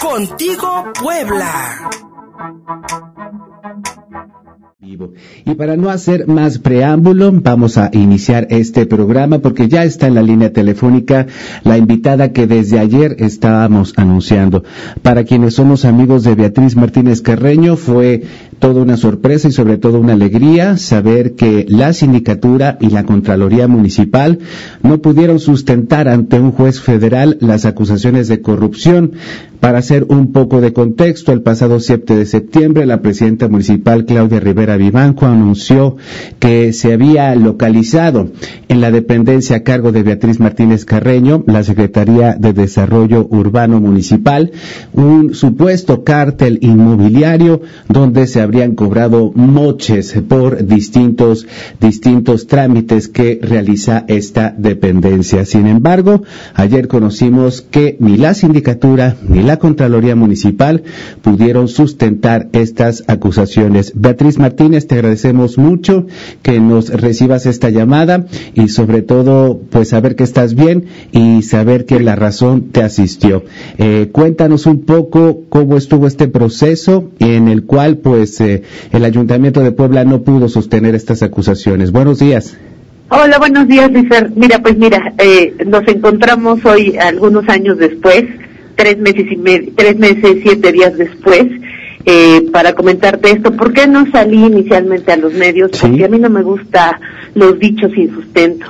Contigo Puebla. Y para no hacer más preámbulo, vamos a iniciar este programa porque ya está en la línea telefónica la invitada que desde ayer estábamos anunciando. Para quienes somos amigos de Beatriz Martínez Carreño, fue toda una sorpresa y sobre todo una alegría saber que la sindicatura y la Contraloría Municipal no pudieron sustentar ante un juez federal las acusaciones de corrupción para hacer un poco de contexto, el pasado 7 de septiembre la presidenta municipal Claudia Rivera Vivanco anunció que se había localizado en la dependencia a cargo de Beatriz Martínez Carreño, la Secretaría de Desarrollo Urbano Municipal, un supuesto cártel inmobiliario donde se habrían cobrado moches por distintos, distintos trámites que realiza esta dependencia. Sin embargo, ayer conocimos que ni la sindicatura ni la Contraloría Municipal pudieron sustentar estas acusaciones. Beatriz Martínez, te agradecemos mucho que nos recibas esta llamada y sobre todo, pues saber que estás bien y saber que la razón te asistió. Eh, cuéntanos un poco cómo estuvo este proceso en el cual, pues, eh, el Ayuntamiento de Puebla no pudo sostener estas acusaciones. Buenos días. Hola, buenos días, Lucer. Mira, pues mira, eh, nos encontramos hoy algunos años después tres meses y tres meses, siete días después, eh, para comentarte esto. ¿Por qué no salí inicialmente a los medios? Porque a mí no me gusta los dichos sin sustento,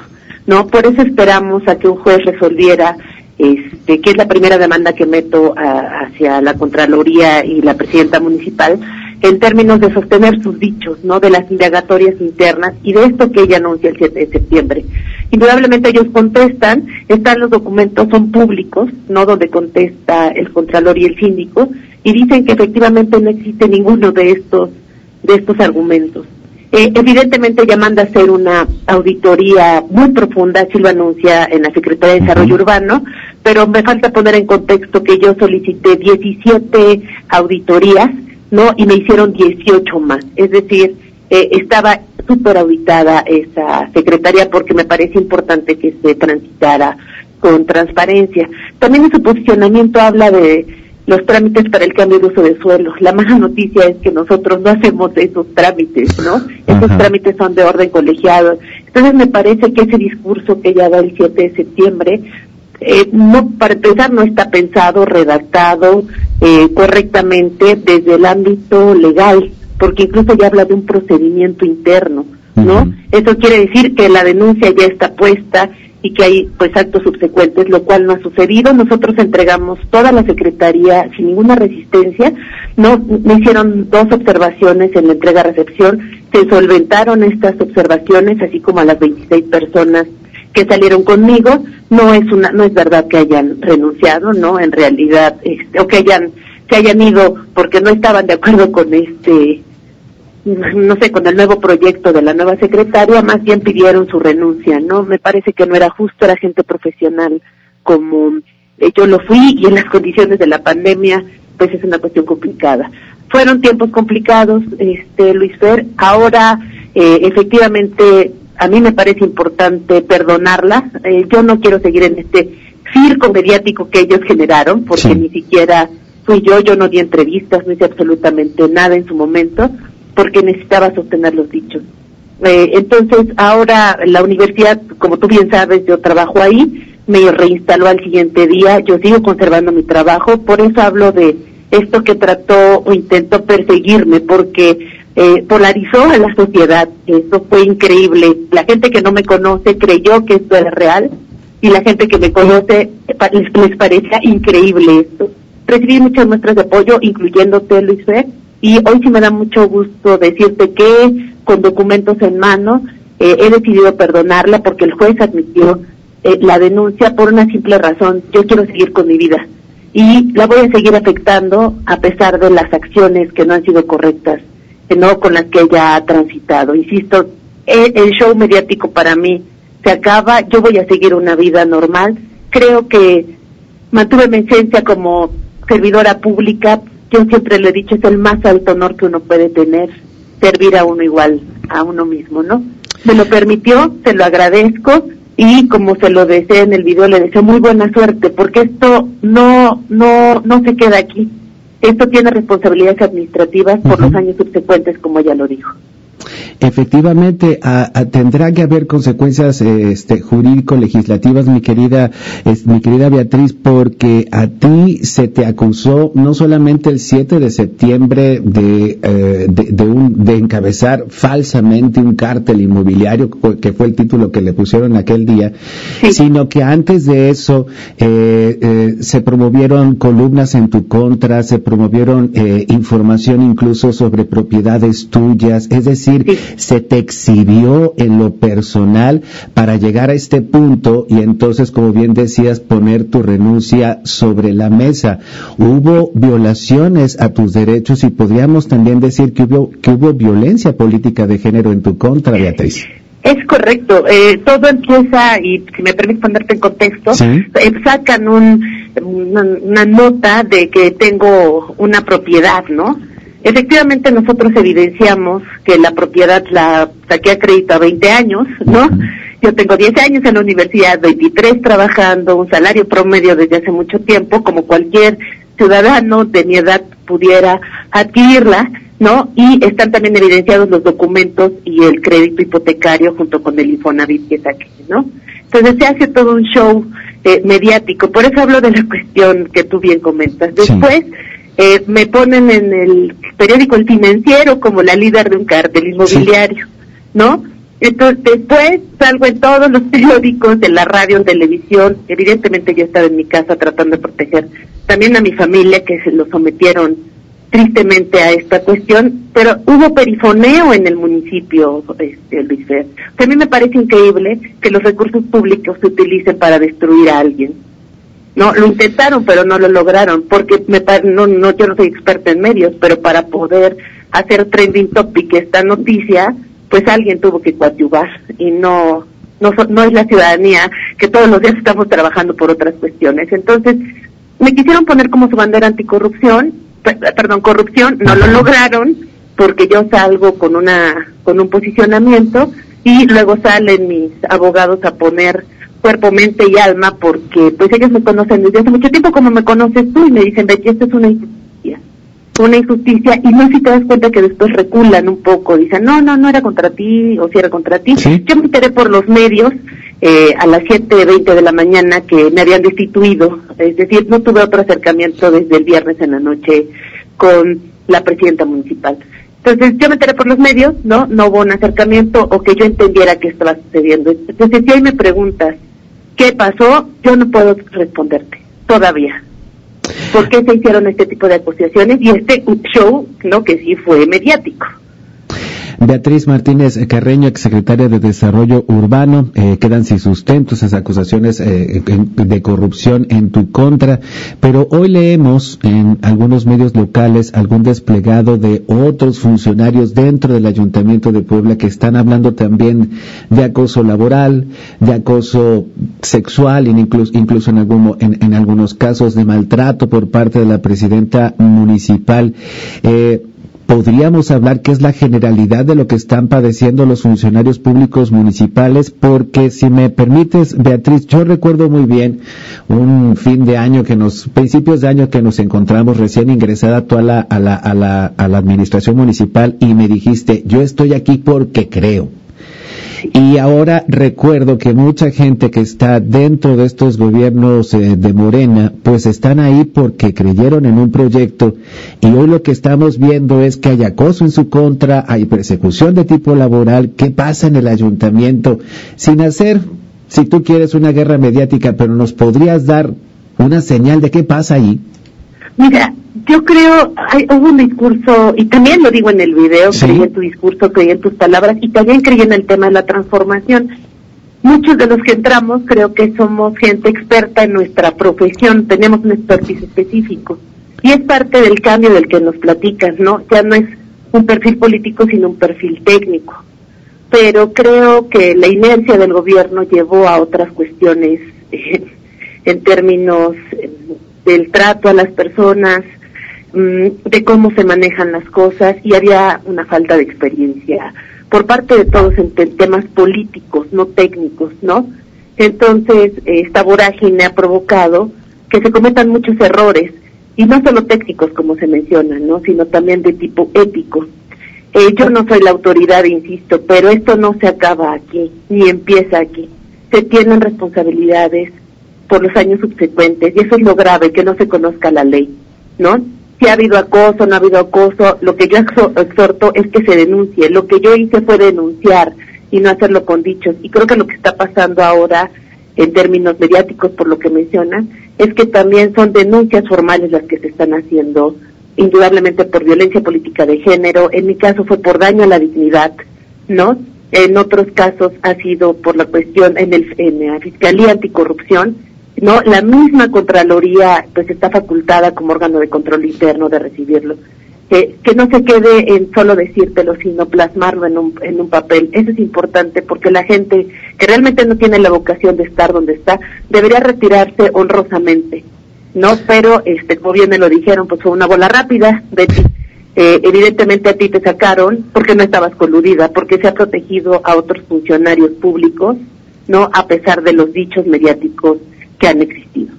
¿no? Por eso esperamos a que un juez resolviera este, que es la primera demanda que meto hacia la Contraloría y la Presidenta Municipal, en términos de sostener sus dichos, ¿no? De las indagatorias internas y de esto que ella anuncia el 7 de septiembre. Indudablemente ellos contestan, están los documentos, son públicos, ¿no? Donde contesta el Contralor y el Síndico, y dicen que efectivamente no existe ninguno de estos, de estos argumentos. Eh, evidentemente ella manda a hacer una auditoría muy profunda, así lo anuncia en la Secretaría de Desarrollo Urbano, pero me falta poner en contexto que yo solicité 17 auditorías, ¿no? Y me hicieron 18 más. Es decir, eh, estaba súper auditada esa secretaria porque me parece importante que se transitara con transparencia. También en su posicionamiento habla de los trámites para el cambio de uso de suelo. La mala noticia es que nosotros no hacemos esos trámites, ¿no? Esos trámites son de orden colegiado. Entonces me parece que ese discurso que ella da el 7 de septiembre eh, no, para empezar, no está pensado, redactado eh, correctamente desde el ámbito legal, porque incluso ya habla de un procedimiento interno, ¿no? Eso quiere decir que la denuncia ya está puesta y que hay pues actos subsecuentes, lo cual no ha sucedido. Nosotros entregamos toda la secretaría sin ninguna resistencia. No me hicieron dos observaciones en la entrega-recepción. Se solventaron estas observaciones, así como a las 26 personas que salieron conmigo no es una no es verdad que hayan renunciado no en realidad este, o que hayan se hayan ido porque no estaban de acuerdo con este no sé con el nuevo proyecto de la nueva secretaria más bien pidieron su renuncia no me parece que no era justo era gente profesional como eh, yo lo fui y en las condiciones de la pandemia pues es una cuestión complicada fueron tiempos complicados este Luis Fer ahora eh, efectivamente a mí me parece importante perdonarla. Eh, yo no quiero seguir en este circo mediático que ellos generaron, porque ni siquiera fui yo, yo no di entrevistas, no hice absolutamente nada en su momento, porque necesitaba sostener los dichos. Eh, entonces, ahora la universidad, como tú bien sabes, yo trabajo ahí, me reinstaló al siguiente día, yo sigo conservando mi trabajo, por eso hablo de esto que trató o intentó perseguirme, porque eh, polarizó a la sociedad. Eso fue increíble. La gente que no me conoce creyó que esto era real y la gente que me conoce les, les parecía increíble esto. Recibí muchas muestras de apoyo, incluyéndote, Luis Fer, y hoy sí me da mucho gusto decirte que con documentos en mano eh, he decidido perdonarla porque el juez admitió eh, la denuncia por una simple razón. Yo quiero seguir con mi vida y la voy a seguir afectando a pesar de las acciones que no han sido correctas no con las que ella ha transitado. Insisto, e, el, show mediático para mí se acaba, yo voy a seguir una vida normal. Creo que mantuve mi esencia como servidora pública, yo siempre le he dicho, es el más alto honor que uno puede tener, servir a uno igual, a uno mismo, ¿no? Me lo permitió, se lo agradezco y como se lo decía en el video, le deseo muy buena suerte, porque esto no, no, no se queda aquí. Esto tiene responsabilidades administrativas por los años subsecuentes, como ya lo dijo. Efectivamente, tendrá que haber consecuencias este, jurídico-legislativas, mi querida, mi querida Beatriz, porque a ti se te acusó no solamente el 7 de septiembre de, eh, de, un, de encabezar falsamente un cártel inmobiliario, que fue el título que le pusieron aquel día, sino que antes de eso eh, eh, se promovieron columnas en tu contra, se promovieron información incluso sobre propiedades tuyas, es decir, se te exhibió en lo personal para llegar a este punto y entonces, como bien decías, poner tu renuncia sobre la mesa. Hubo violaciones a tus derechos y podríamos también decir que hubo, que hubo violencia política de género en tu contra, Beatriz. Es correcto, eh, todo empieza, y si me permites ponerte en contexto, eh, sacan un, una, nota de que tengo una propiedad, ¿no? Efectivamente, nosotros evidenciamos que la propiedad la saqué a crédito a 20 años, ¿no? Yo tengo 10 años en la universidad, 23 trabajando, un salario promedio desde hace mucho tiempo, como cualquier ciudadano de mi edad pudiera adquirirla, ¿no? Y están también evidenciados los documentos y el crédito hipotecario junto con el Infonavit que saqué, ¿no? Entonces se hace todo un show eh, mediático, por eso hablo de la cuestión que tú bien comentas. Después, eh, me ponen en el periódico El Financiero como la líder de un cártel inmobiliario, ¿no? Entonces después salgo en todos los periódicos, de la radio, en televisión. Evidentemente yo estaba en mi casa tratando de proteger también a mi familia que se lo sometieron tristemente a esta cuestión, pero hubo perifoneo en el municipio, este, Luis Fer. a mí me parece increíble que los recursos públicos se utilicen para destruir a alguien. No, lo intentaron, pero no lo lograron, porque me no, no, yo no soy experta en medios, pero para poder hacer trending topic esta noticia, pues alguien tuvo que coadyuvar y no, no, no es la ciudadanía que todos los días estamos trabajando por otras cuestiones. Entonces, me quisieron poner como su bandera anticorrupción, perdón, corrupción, no lo lograron porque yo salgo con una, con un posicionamiento y luego salen mis abogados a poner cuerpo, mente y alma, porque pues ellos me conocen desde hace mucho tiempo como me conoces tú y me dicen, Betty, esto es una injusticia, una injusticia, y no si te das cuenta que después reculan un poco, dicen, no, no, no era contra ti, o si era contra ti. Yo me enteré por los medios eh, a las 7.20 de la mañana que me habían destituido, es decir, no tuve otro acercamiento desde el viernes en la noche con la presidenta municipal. Entonces yo me enteré por los medios, ¿no? No hubo un acercamiento o que yo entendiera qué estaba sucediendo. Entonces si hoy me preguntas ¿Qué pasó? Yo no puedo responderte todavía. ¿Por qué se hicieron este tipo de acusaciones y este show, no, que sí fue mediático? Beatriz Martínez Carreño, exsecretaria de Desarrollo Urbano, eh, quedan sin sustento esas acusaciones eh, de corrupción en tu contra, pero hoy leemos en algunos medios locales algún desplegado de otros funcionarios dentro del Ayuntamiento de Puebla que están hablando también de acoso laboral, de acoso sexual, incluso, incluso en, algún, en, algunos casos de maltrato por parte de la presidenta municipal. Eh, podríamos hablar que es la generalidad de lo que están padeciendo los funcionarios públicos municipales, porque si me permites, Beatriz, yo recuerdo muy bien un fin de año que nos, principios de año que nos encontramos recién ingresada a la, a la, a la, a la administración municipal y me dijiste, yo estoy aquí porque creo. Y ahora recuerdo que mucha gente que está dentro de estos gobiernos eh, de Morena, pues están ahí porque creyeron en un proyecto y hoy lo que estamos viendo es que hay acoso en su contra, hay persecución de tipo laboral, ¿qué pasa en el ayuntamiento? Sin hacer, si tú quieres, una guerra mediática, pero nos podrías dar una señal de qué pasa ahí. Mira, yo creo, hay, hubo un discurso, y también lo digo en el video, creí en tu discurso, creí en tus palabras, y también creí en el tema de la transformación. Muchos de los que entramos creo que somos gente experta en nuestra profesión, tenemos un expertise específico. Y es parte del cambio del que nos platicas, ¿no? Ya no es un perfil político, sino un perfil técnico. Pero creo que la inercia del gobierno llevó a otras cuestiones eh, en términos eh, del trato a las personas, Mm, de cómo se manejan las cosas y había una falta de experiencia por parte de todos en temas políticos, no técnicos, ¿no? Entonces, esta vorágine ha provocado que se cometan muchos errores, y no solo técnicos como se menciona, ¿no? sino también de tipo ético. Eh, yo no soy la autoridad, insisto, pero esto no se acaba aquí, ni empieza aquí. Se tienen responsabilidades por los años subsecuentes, y eso es lo grave, que no se conozca la ley, ¿no? Si ha habido acoso, no ha habido acoso, lo que yo exhorto es que se denuncie. Lo que yo hice fue denunciar y no hacerlo con dichos. Y creo que lo que está pasando ahora en términos mediáticos por lo que mencionan, es que también son denuncias formales las que se están haciendo, indudablemente por violencia política de género, en mi caso fue por daño a la dignidad, ¿no? En otros casos ha sido por la cuestión en, el, en la Fiscalía Anticorrupción, ¿no? La misma Contraloría pues está facultada como órgano de control interno de recibirlo que, que no se quede en solo decírtelo, sino plasmarlo en un, en un papel. Eso es importante porque la gente que realmente no tiene la vocación de estar donde está, debería retirarse honrosamente, ¿no? Pero, este, como bien me lo dijeron, pues fue una bola rápida, Betty. Eh, evidentemente a ti te sacaron porque no estabas coludida, porque se ha protegido a otros funcionarios públicos, ¿no? A pesar de los dichos mediáticos que han existido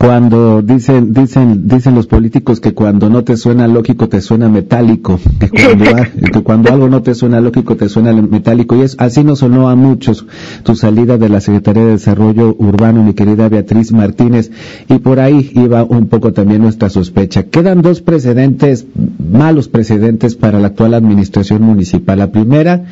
cuando dicen dicen dicen los políticos que cuando no te suena lógico te suena metálico que cuando, cuando algo no te suena lógico te suena metálico y es así nos sonó a muchos tu salida de la Secretaría de Desarrollo Urbano mi querida Beatriz Martínez y por ahí iba un poco también nuestra sospecha. Quedan dos precedentes malos precedentes para la actual administración municipal. La primera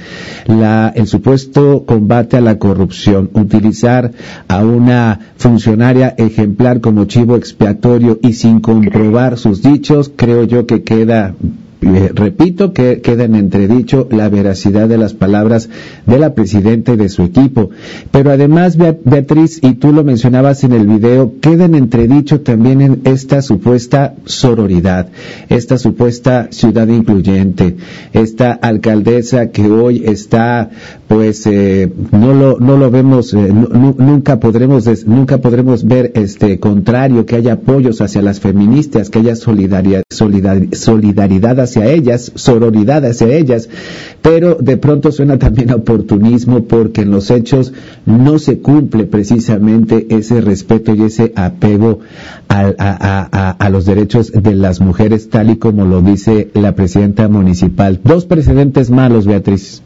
la el supuesto combate a la corrupción utilizar a una funcionaria ejemplar como chivo expiatorio y sin comprobar sus dichos, creo yo que queda repito que queda en entredicho la veracidad de las palabras de la presidenta y de su equipo. Pero además, Beatriz, y tú lo mencionabas en el video, queda en entredicho también en esta supuesta sororidad, esta supuesta ciudad incluyente, esta alcaldesa que hoy está, pues, eh, no lo, no lo vemos, eh, nunca podremos, nunca podremos ver este contrario, que haya apoyos hacia las feministas, que haya solidaridad, solidaridad ellas, sororidad hacia ellas, pero de pronto suena también a oportunismo porque en los hechos no se cumple precisamente ese respeto y ese apego a, a los derechos de las mujeres, tal y como lo dice la presidenta municipal. Dos precedentes malos, Beatriz.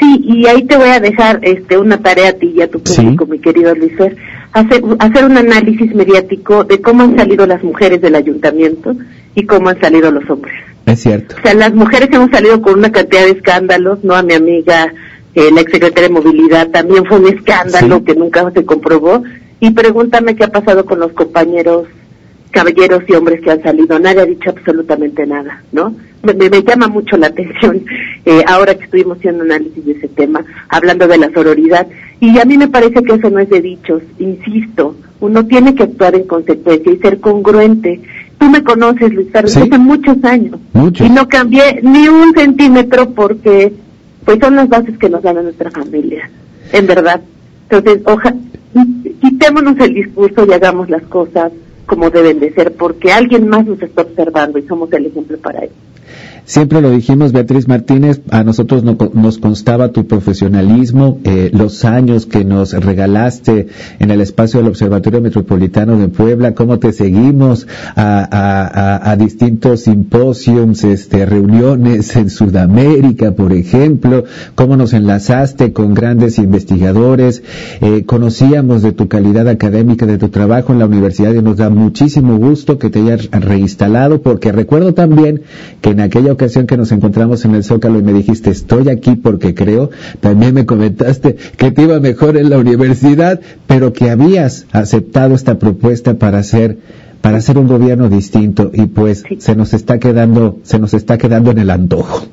Sí, y ahí te voy a dejar este, una tarea a ti y a tu público, mi querido Luis hacer, hacer un análisis mediático de cómo han salido las mujeres del ayuntamiento y cómo han salido los hombres. Es cierto. O sea, las mujeres hemos salido con una cantidad de escándalos, ¿no? A mi amiga, eh, la exsecretaria de Movilidad, también fue un escándalo que nunca se comprobó. Y pregúntame qué ha pasado con los compañeros caballeros y hombres que han salido. Nadie ha dicho absolutamente nada, ¿no? Me, me llama mucho la atención eh, ahora que estuvimos haciendo análisis de ese tema, hablando de la sororidad. Y a mí me parece que eso no es de dichos, insisto, uno tiene que actuar en consecuencia y ser congruente. Tú me conoces, Luis Carlos, hace muchos años. Y no cambié ni un centímetro porque pues son las bases que nos dan a nuestra familia, en verdad. Entonces, ojalá, quitémonos el discurso y hagamos las cosas como deben de ser, porque alguien más nos está observando y somos el ejemplo para ello. Siempre lo dijimos, Beatriz Martínez, a nosotros nos constaba tu profesionalismo, eh, los años que nos regalaste en el espacio del Observatorio Metropolitano de Puebla, cómo te seguimos a, distintos simposiums, este, reuniones en Sudamérica, por ejemplo, cómo nos enlazaste con grandes investigadores, eh, conocíamos de tu calidad académica, de tu trabajo en la universidad y nos da muchísimo gusto que te hayas reinstalado, porque recuerdo también que en aquella ocasión que nos encontramos en el Zócalo y me dijiste, estoy aquí porque creo, también me comentaste que te iba mejor en la universidad, pero que habías aceptado esta propuesta para hacer para hacer un gobierno distinto y pues se nos está quedando se nos está quedando en el antojo.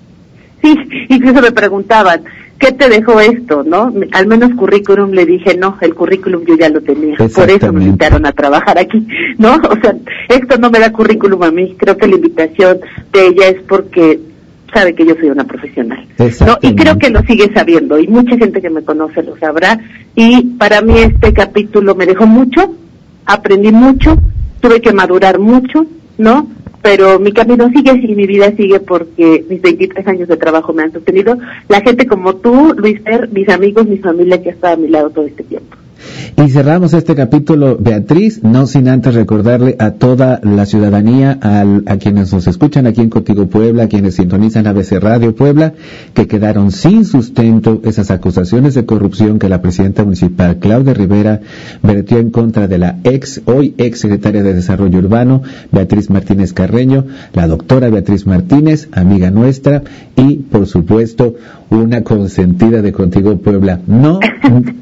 Sí, incluso me preguntaban, ¿qué te dejó esto, no? Al menos currículum le dije, no, el currículum yo ya lo tenía, por eso me invitaron a trabajar aquí, ¿no? O sea, esto no me da currículum a mí, creo que la invitación de ella es porque sabe que yo soy una profesional, ¿no? Y creo que lo sigue sabiendo, y mucha gente que me conoce lo sabrá, y para mí este capítulo me dejó mucho, aprendí mucho, tuve que madurar mucho, ¿no? Pero mi camino sigue y mi vida sigue porque mis 23 años de trabajo me han sostenido. La gente como tú, Luis Fer, mis amigos, mi familia que ha estado a mi lado todo este tiempo. Y cerramos este capítulo, Beatriz, no sin antes recordarle a toda la ciudadanía, a quienes nos escuchan aquí en Contigo Puebla, a quienes sintonizan ABC Radio Puebla, que quedaron sin sustento esas acusaciones de corrupción que la presidenta municipal, Claudia Rivera, vertió en contra de la ex, hoy ex secretaria de Desarrollo Urbano, Beatriz Martínez Carreño, la doctora Beatriz Martínez, amiga nuestra, y por supuesto, una consentida de Contigo Puebla. No,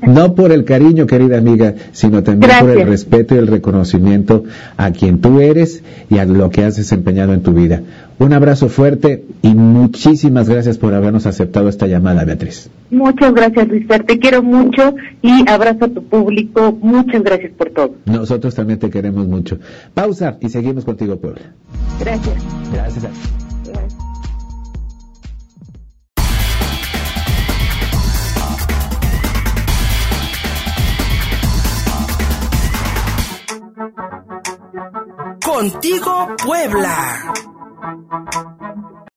no por el cariño, querida amiga, sino también por el respeto y el reconocimiento a quien tú eres y a lo que has desempeñado en tu vida. Un abrazo fuerte y muchísimas gracias por habernos aceptado esta llamada, Beatriz. Muchas gracias, Luis. Te quiero mucho y abrazo a tu público. Muchas gracias por todo. Nosotros también te queremos mucho. Pausa y seguimos contigo, Puebla. Gracias. Gracias. Contigo Puebla.